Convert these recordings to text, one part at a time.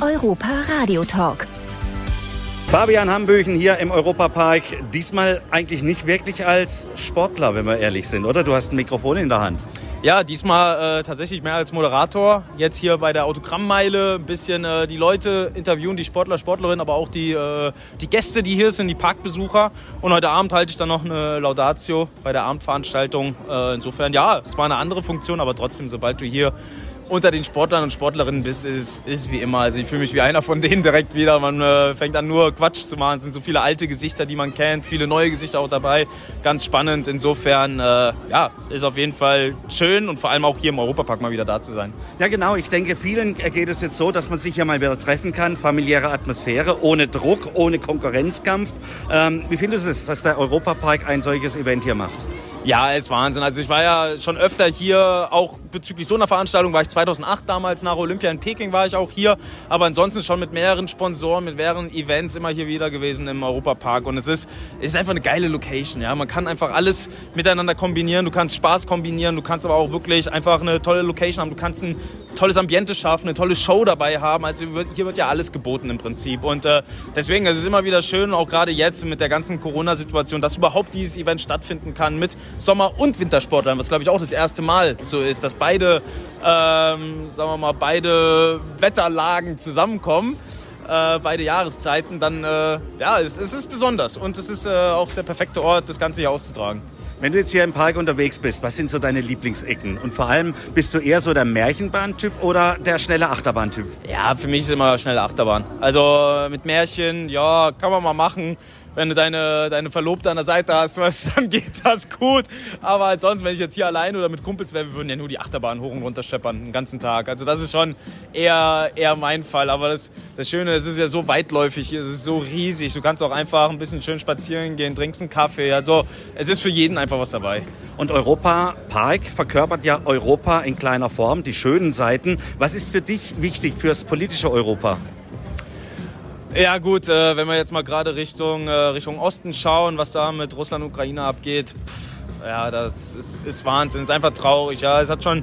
Europa Radio Talk. Fabian Hambüchen hier im Europapark. Diesmal eigentlich nicht wirklich als Sportler, wenn wir ehrlich sind, oder? Du hast ein Mikrofon in der Hand. Ja, diesmal äh, tatsächlich mehr als Moderator. Jetzt hier bei der Autogrammmeile ein bisschen äh, die Leute interviewen, die Sportler, Sportlerinnen, aber auch die, äh, die Gäste, die hier sind, die Parkbesucher. Und heute Abend halte ich dann noch eine Laudatio bei der Abendveranstaltung. Äh, insofern, ja, es war eine andere Funktion, aber trotzdem, sobald du hier unter den Sportlern und Sportlerinnen bist, ist, ist wie immer. Also ich fühle mich wie einer von denen direkt wieder. Man äh, fängt an nur Quatsch zu machen. Es sind so viele alte Gesichter, die man kennt, viele neue Gesichter auch dabei. Ganz spannend. Insofern, äh, ja, ist auf jeden Fall schön und vor allem auch hier im Europapark mal wieder da zu sein. Ja, genau. Ich denke, vielen geht es jetzt so, dass man sich ja mal wieder treffen kann. Familiäre Atmosphäre, ohne Druck, ohne Konkurrenzkampf. Ähm, wie findest du es, dass der Europapark ein solches Event hier macht? Ja, ist Wahnsinn. Also ich war ja schon öfter hier, auch bezüglich so einer Veranstaltung war ich 2008 damals nach Olympia in Peking war ich auch hier, aber ansonsten schon mit mehreren Sponsoren, mit mehreren Events immer hier wieder gewesen im Europapark und es ist, ist einfach eine geile Location. Ja, man kann einfach alles miteinander kombinieren. Du kannst Spaß kombinieren, du kannst aber auch wirklich einfach eine tolle Location haben. Du kannst ein tolles Ambiente schaffen, eine tolle Show dabei haben. Also hier wird ja alles geboten im Prinzip und äh, deswegen es ist es immer wieder schön, auch gerade jetzt mit der ganzen Corona-Situation, dass überhaupt dieses Event stattfinden kann mit Sommer- und Wintersportlern, was glaube ich auch das erste Mal so ist, dass beide, ähm, sagen wir mal, beide Wetterlagen zusammenkommen. Äh, beide Jahreszeiten, dann äh, ja, es, es, ist besonders und es ist äh, auch der perfekte Ort, das Ganze hier auszutragen. Wenn du jetzt hier im Park unterwegs bist, was sind so deine Lieblingsecken? Und vor allem, bist du eher so der Märchenbahn-Typ oder der schnelle Achterbahn-Typ? Ja, für mich ist immer schnelle Achterbahn. Also mit Märchen, ja, kann man mal machen wenn du deine, deine Verlobte an der Seite hast, was, dann geht das gut. Aber ansonsten, wenn ich jetzt hier allein oder mit Kumpels wäre, wir würden ja nur die Achterbahn hoch und runter scheppern den ganzen Tag. Also das ist schon eher, eher mein Fall. Aber das, das Schöne, es ist ja so weitläufig es ist so riesig. Du kannst auch einfach ein bisschen schön spazieren gehen, trinkst einen Kaffee. Also es ist für jeden einfach was dabei. Und Europa Park verkörpert ja Europa in kleiner Form, die schönen Seiten. Was ist für dich wichtig fürs politische Europa? Ja gut, äh, wenn wir jetzt mal gerade Richtung, äh, Richtung Osten schauen, was da mit Russland und Ukraine abgeht, pff, ja, das ist, ist Wahnsinn, ist einfach traurig. Ja, es hat schon,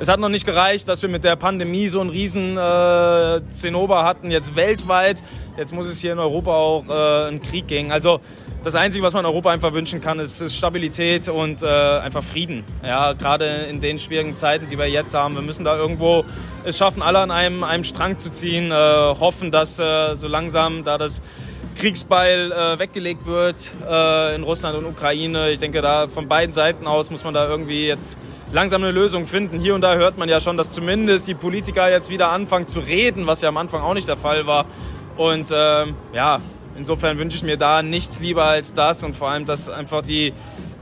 es hat noch nicht gereicht, dass wir mit der Pandemie so einen riesen äh, Zinnober hatten, jetzt weltweit. Jetzt muss es hier in Europa auch äh, einen Krieg gehen. Also das Einzige, was man Europa einfach wünschen kann, ist, ist Stabilität und äh, einfach Frieden. Ja, gerade in den schwierigen Zeiten, die wir jetzt haben. Wir müssen da irgendwo es schaffen, alle an einem, einem Strang zu ziehen, äh, hoffen, dass äh, so langsam da das Kriegsbeil äh, weggelegt wird äh, in Russland und Ukraine. Ich denke, da von beiden Seiten aus muss man da irgendwie jetzt langsam eine Lösung finden. Hier und da hört man ja schon, dass zumindest die Politiker jetzt wieder anfangen zu reden, was ja am Anfang auch nicht der Fall war. Und äh, ja, Insofern wünsche ich mir da nichts lieber als das und vor allem, dass einfach die,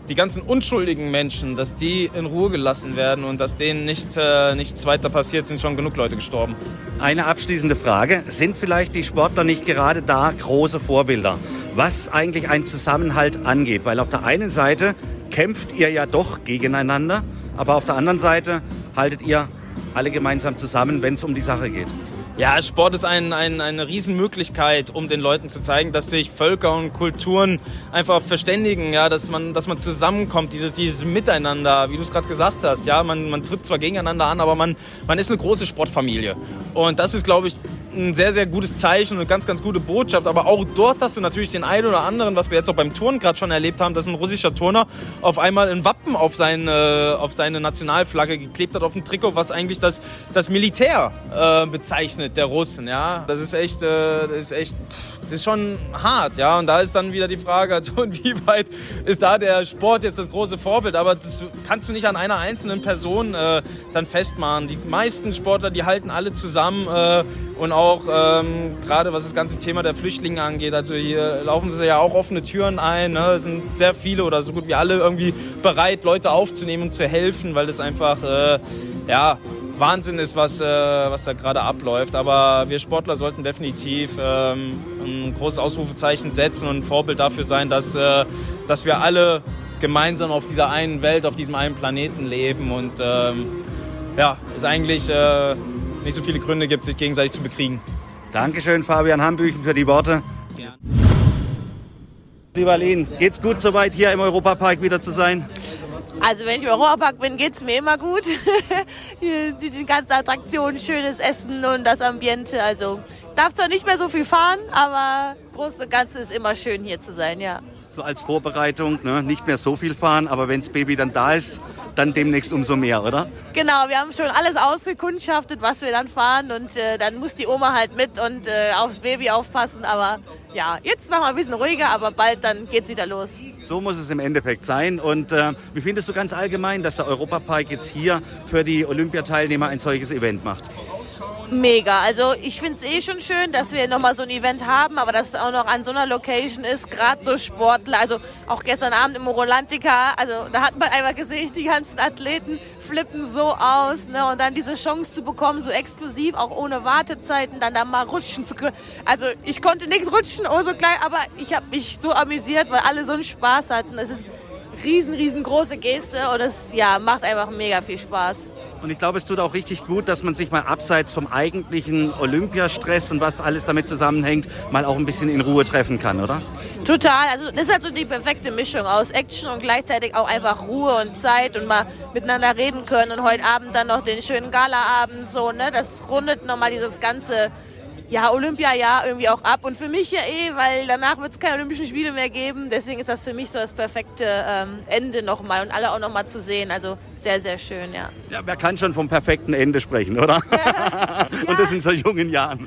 die ganzen unschuldigen Menschen, dass die in Ruhe gelassen werden und dass denen nicht, äh, nichts weiter passiert, sind schon genug Leute gestorben. Eine abschließende Frage. Sind vielleicht die Sportler nicht gerade da große Vorbilder, was eigentlich einen Zusammenhalt angeht? Weil auf der einen Seite kämpft ihr ja doch gegeneinander, aber auf der anderen Seite haltet ihr alle gemeinsam zusammen, wenn es um die Sache geht. Ja, Sport ist ein, ein, eine Riesenmöglichkeit, um den Leuten zu zeigen, dass sich Völker und Kulturen einfach verständigen, ja, dass man, dass man zusammenkommt, dieses, dieses Miteinander, wie du es gerade gesagt hast, ja, man, man tritt zwar gegeneinander an, aber man, man ist eine große Sportfamilie. Und das ist, glaube ich, ein sehr, sehr gutes Zeichen und ganz, ganz gute Botschaft. Aber auch dort hast du natürlich den einen oder anderen, was wir jetzt auch beim Turnen gerade schon erlebt haben, dass ein russischer Turner auf einmal ein Wappen auf seine, auf seine Nationalflagge geklebt hat, auf dem Trikot, was eigentlich das, das Militär äh, bezeichnet, der Russen. Ja, das ist echt, äh, das ist echt, das ist schon hart. Ja, und da ist dann wieder die Frage, also inwieweit ist da der Sport jetzt das große Vorbild? Aber das kannst du nicht an einer einzelnen Person äh, dann festmachen. Die meisten Sportler, die halten alle zusammen äh, und auch ähm, gerade was das ganze Thema der Flüchtlinge angeht. Also hier laufen sie ja auch offene Türen ein. Ne? Es sind sehr viele oder so gut wie alle irgendwie bereit, Leute aufzunehmen und zu helfen, weil das einfach äh, ja, Wahnsinn ist, was, äh, was da gerade abläuft. Aber wir Sportler sollten definitiv ähm, ein großes Ausrufezeichen setzen und ein Vorbild dafür sein, dass, äh, dass wir alle gemeinsam auf dieser einen Welt, auf diesem einen Planeten leben. Und ähm, ja, ist eigentlich äh, nicht so viele Gründe gibt, sich gegenseitig zu bekriegen. Dankeschön, Fabian Hambüchen, für die Worte. Ja. Lieber Lehn, geht's gut soweit hier im Europapark wieder zu sein? Also wenn ich im Europapark bin, geht's mir immer gut. die, die ganzen Attraktionen, schönes Essen und das Ambiente. Also darf zwar nicht mehr so viel fahren, aber groß und ganze ist immer schön hier zu sein, ja. So als Vorbereitung, ne? nicht mehr so viel fahren, aber wenn das Baby dann da ist, dann demnächst umso mehr, oder? Genau, wir haben schon alles ausgekundschaftet, was wir dann fahren und äh, dann muss die Oma halt mit und äh, aufs Baby aufpassen, aber ja, jetzt machen wir ein bisschen ruhiger, aber bald dann geht's wieder los. So muss es im Endeffekt sein. Und äh, wie findest du ganz allgemein, dass der Europapark jetzt hier für die Olympiateilnehmer ein solches Event macht? Mega. Also ich finde es eh schon schön, dass wir nochmal so ein Event haben, aber dass es auch noch an so einer Location ist, gerade so Sportler. Also auch gestern Abend im Morolantica, also da hat man einfach gesehen, die ganzen Athleten flippen so aus. Ne? Und dann diese Chance zu bekommen, so exklusiv, auch ohne Wartezeiten, dann da mal rutschen zu können. Also ich konnte nichts rutschen, oh so klein, aber ich habe mich so amüsiert, weil alle so einen Spaß hatten. Es ist riesen, riesengroße Geste und es ja, macht einfach mega viel Spaß. Und ich glaube, es tut auch richtig gut, dass man sich mal abseits vom eigentlichen Olympiastress und was alles damit zusammenhängt, mal auch ein bisschen in Ruhe treffen kann, oder? Total. Also das ist halt so die perfekte Mischung aus Action und gleichzeitig auch einfach Ruhe und Zeit und mal miteinander reden können und heute Abend dann noch den schönen Galaabend so, ne? Das rundet nochmal dieses ganze ja, Olympia-Jahr irgendwie auch ab. Und für mich ja eh, weil danach wird es keine Olympischen Spiele mehr geben. Deswegen ist das für mich so das perfekte ähm, Ende nochmal und alle auch nochmal zu sehen. Also sehr, sehr schön, ja. Ja, wer kann schon vom perfekten Ende sprechen, oder? ja. Und das in so jungen Jahren.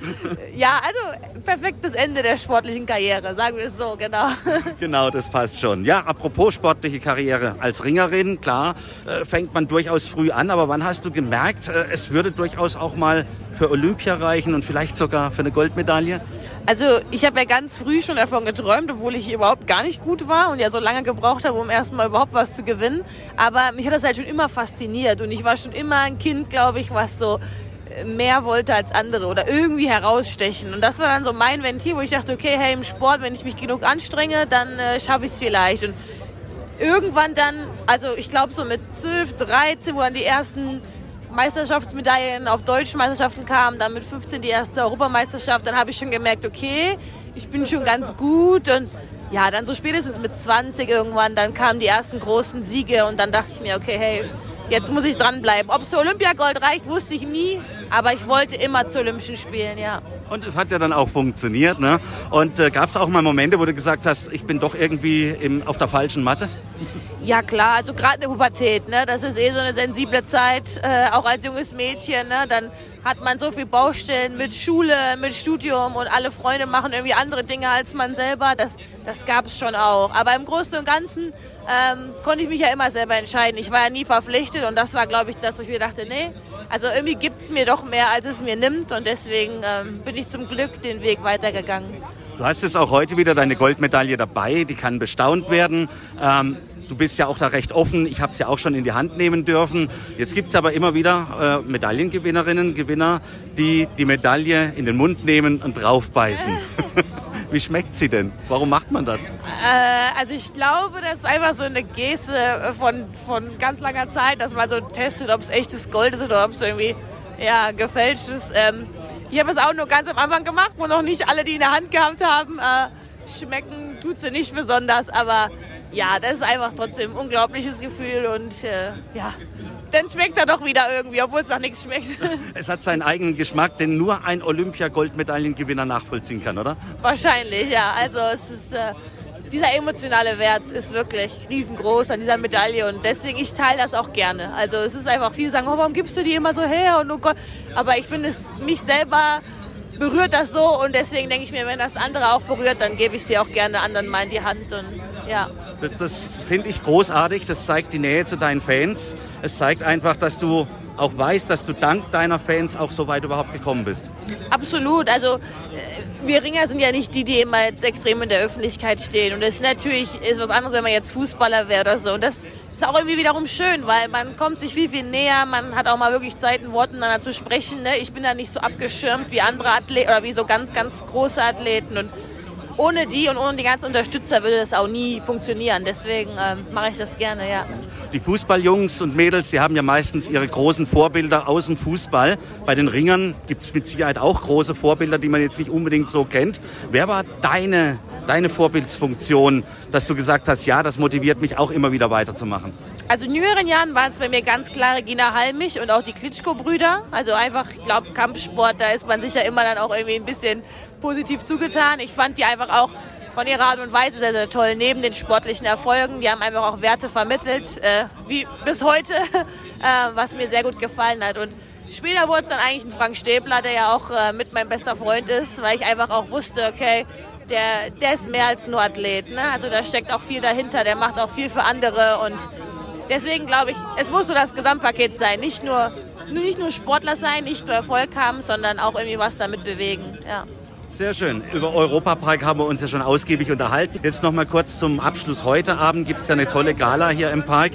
Ja, also perfektes Ende der sportlichen Karriere, sagen wir es so, genau. Genau, das passt schon. Ja, apropos sportliche Karriere. Als Ringerin, klar, äh, fängt man durchaus früh an, aber wann hast du gemerkt, äh, es würde durchaus auch mal für Olympia reichen und vielleicht sogar für eine Goldmedaille? Also ich habe ja ganz früh schon davon geträumt, obwohl ich überhaupt gar nicht gut war und ja so lange gebraucht habe, um erstmal überhaupt was zu gewinnen. Aber mich hat das halt schon immer fasziniert und ich war schon immer ein Kind, glaube ich, was so mehr wollte als andere oder irgendwie herausstechen. Und das war dann so mein Ventil, wo ich dachte, okay, hey, im Sport, wenn ich mich genug anstrenge, dann äh, schaffe ich es vielleicht. Und irgendwann dann, also ich glaube so mit 12, 13, wo dann die ersten Meisterschaftsmedaillen auf deutschen Meisterschaften kamen, dann mit 15 die erste Europameisterschaft, dann habe ich schon gemerkt, okay, ich bin schon ganz gut und ja, dann so spätestens mit 20 irgendwann, dann kamen die ersten großen Siege und dann dachte ich mir, okay, hey, jetzt muss ich dranbleiben. Ob es Olympiagold reicht, wusste ich nie, aber ich wollte immer zu Olympischen Spielen, ja. Und es hat ja dann auch funktioniert, ne? Und äh, gab es auch mal Momente, wo du gesagt hast, ich bin doch irgendwie im, auf der falschen Matte? Ja klar, also gerade in der Pubertät, ne? Das ist eh so eine sensible Zeit, äh, auch als junges Mädchen, ne? Dann hat man so viel Baustellen mit Schule, mit Studium und alle Freunde machen irgendwie andere Dinge als man selber. Das, das gab es schon auch. Aber im Großen und Ganzen ähm, konnte ich mich ja immer selber entscheiden. Ich war ja nie verpflichtet und das war, glaube ich, das, wo ich mir dachte, nee, also irgendwie gibt es mir doch mehr, als es mir nimmt und deswegen ähm, bin ich zum Glück den Weg weitergegangen. Du hast jetzt auch heute wieder deine Goldmedaille dabei, die kann bestaunt werden. Ähm, du bist ja auch da recht offen. Ich habe es ja auch schon in die Hand nehmen dürfen. Jetzt gibt es aber immer wieder äh, Medaillengewinnerinnen, Gewinner, die die Medaille in den Mund nehmen und draufbeißen. Wie schmeckt sie denn? Warum macht man das? Äh, also ich glaube, das ist einfach so eine Geste von, von ganz langer Zeit, dass man so testet, ob es echtes Gold ist oder ob es irgendwie ja, gefälscht ist. Ähm, ich habe es auch nur ganz am Anfang gemacht, wo noch nicht alle, die in der Hand gehabt haben, äh, schmecken tut sie nicht besonders, aber ja, das ist einfach trotzdem ein unglaubliches Gefühl und äh, ja, dann schmeckt er doch wieder irgendwie, obwohl es nach nichts schmeckt. Es hat seinen eigenen Geschmack, den nur ein Olympia-Goldmedaillengewinner nachvollziehen kann, oder? Wahrscheinlich, ja. Also es ist, äh, dieser emotionale Wert ist wirklich riesengroß an dieser Medaille und deswegen, ich teile das auch gerne. Also es ist einfach, viele sagen, oh, warum gibst du die immer so her und oh Gott. Aber ich finde es mich selber berührt das so und deswegen denke ich mir, wenn das andere auch berührt, dann gebe ich sie auch gerne anderen mal in die Hand und ja. Das, das finde ich großartig. Das zeigt die Nähe zu deinen Fans. Es zeigt einfach, dass du auch weißt, dass du dank deiner Fans auch so weit überhaupt gekommen bist. Absolut. Also äh, wir Ringer sind ja nicht die, die immer jetzt extrem in der Öffentlichkeit stehen. Und es natürlich ist was anderes, wenn man jetzt Fußballer wäre oder so. Und das ist auch irgendwie wiederum schön, weil man kommt sich viel, viel näher. Man hat auch mal wirklich Zeit, in Worten miteinander zu sprechen. Ne? Ich bin da nicht so abgeschirmt wie andere Athleten oder wie so ganz, ganz große Athleten. Und ohne die und ohne die ganzen Unterstützer würde das auch nie funktionieren. Deswegen ähm, mache ich das gerne, ja. Die Fußballjungs und Mädels, die haben ja meistens ihre großen Vorbilder aus dem Fußball. Bei den Ringern gibt es mit Sicherheit auch große Vorbilder, die man jetzt nicht unbedingt so kennt. Wer war deine, deine Vorbildsfunktion, dass du gesagt hast, ja, das motiviert mich auch immer wieder weiterzumachen? Also in jüngeren Jahren waren es bei mir ganz klar Regina Halmich und auch die Klitschko-Brüder. Also einfach, ich glaube, Kampfsport, da ist man sicher immer dann auch irgendwie ein bisschen positiv zugetan. Ich fand die einfach auch von ihrer Art und Weise sehr, sehr toll. Neben den sportlichen Erfolgen, die haben einfach auch Werte vermittelt, äh, wie bis heute, äh, was mir sehr gut gefallen hat. Und später wurde es dann eigentlich ein Frank Stäbler, der ja auch äh, mit mein bester Freund ist, weil ich einfach auch wusste, okay, der, der ist mehr als nur Athlet. Ne? Also da steckt auch viel dahinter, der macht auch viel für andere und deswegen glaube ich, es muss so das Gesamtpaket sein. Nicht nur, nicht nur Sportler sein, nicht nur Erfolg haben, sondern auch irgendwie was damit bewegen. Ja. Sehr schön. Über Europapark haben wir uns ja schon ausgiebig unterhalten. Jetzt noch mal kurz zum Abschluss. Heute Abend gibt es ja eine tolle Gala hier im Park.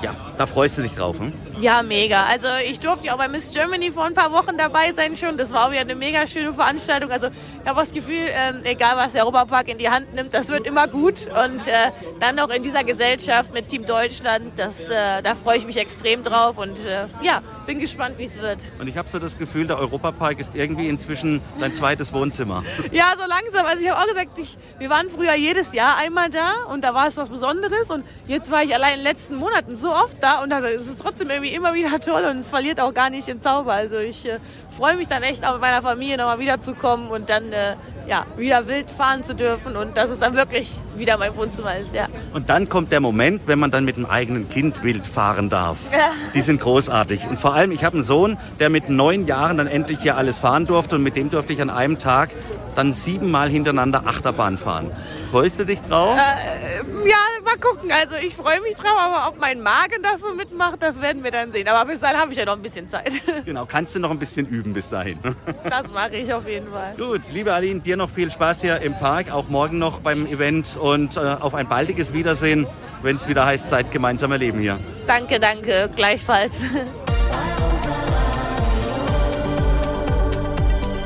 Ja, da freust du dich drauf, hm? Ja, mega. Also ich durfte ja auch bei Miss Germany vor ein paar Wochen dabei sein schon. Das war auch wieder eine mega schöne Veranstaltung. Also ich habe das Gefühl, äh, egal was der Europapark in die Hand nimmt, das wird immer gut. Und äh, dann noch in dieser Gesellschaft mit Team Deutschland, das, äh, da freue ich mich extrem drauf. Und äh, ja, bin gespannt, wie es wird. Und ich habe so das Gefühl, der Europapark ist irgendwie inzwischen dein zweites Wohnzimmer. Ja, so langsam. Also ich habe auch gesagt, ich, wir waren früher jedes Jahr einmal da und da war es was Besonderes. Und jetzt war ich allein in den letzten Monaten so oft da und da ist es trotzdem irgendwie immer wieder toll und es verliert auch gar nicht den Zauber. Also ich äh, freue mich dann echt auch mit meiner Familie nochmal wiederzukommen und dann äh, ja, wieder wild fahren zu dürfen und dass es dann wirklich wieder mein Wohnzimmer ist, ja. Und dann kommt der Moment, wenn man dann mit dem eigenen Kind wild fahren darf. Ja. Die sind großartig. Und vor allem, ich habe einen Sohn, der mit neun Jahren dann endlich hier alles fahren durfte und mit dem durfte ich an einem Tag dann siebenmal hintereinander Achterbahn fahren. Freust du dich drauf? Äh, ja, mal gucken. Also ich freue mich drauf, aber ob mein Magen das so mitmacht, das werden wir dann sehen. Aber bis dahin habe ich ja noch ein bisschen Zeit. Genau, kannst du noch ein bisschen üben bis dahin. Das mache ich auf jeden Fall. Gut, liebe Aline, dir noch viel Spaß hier im Park, auch morgen noch beim Event und äh, auf ein baldiges Wiedersehen, wenn es wieder heißt, Zeit gemeinsam erleben hier. Danke, danke, gleichfalls.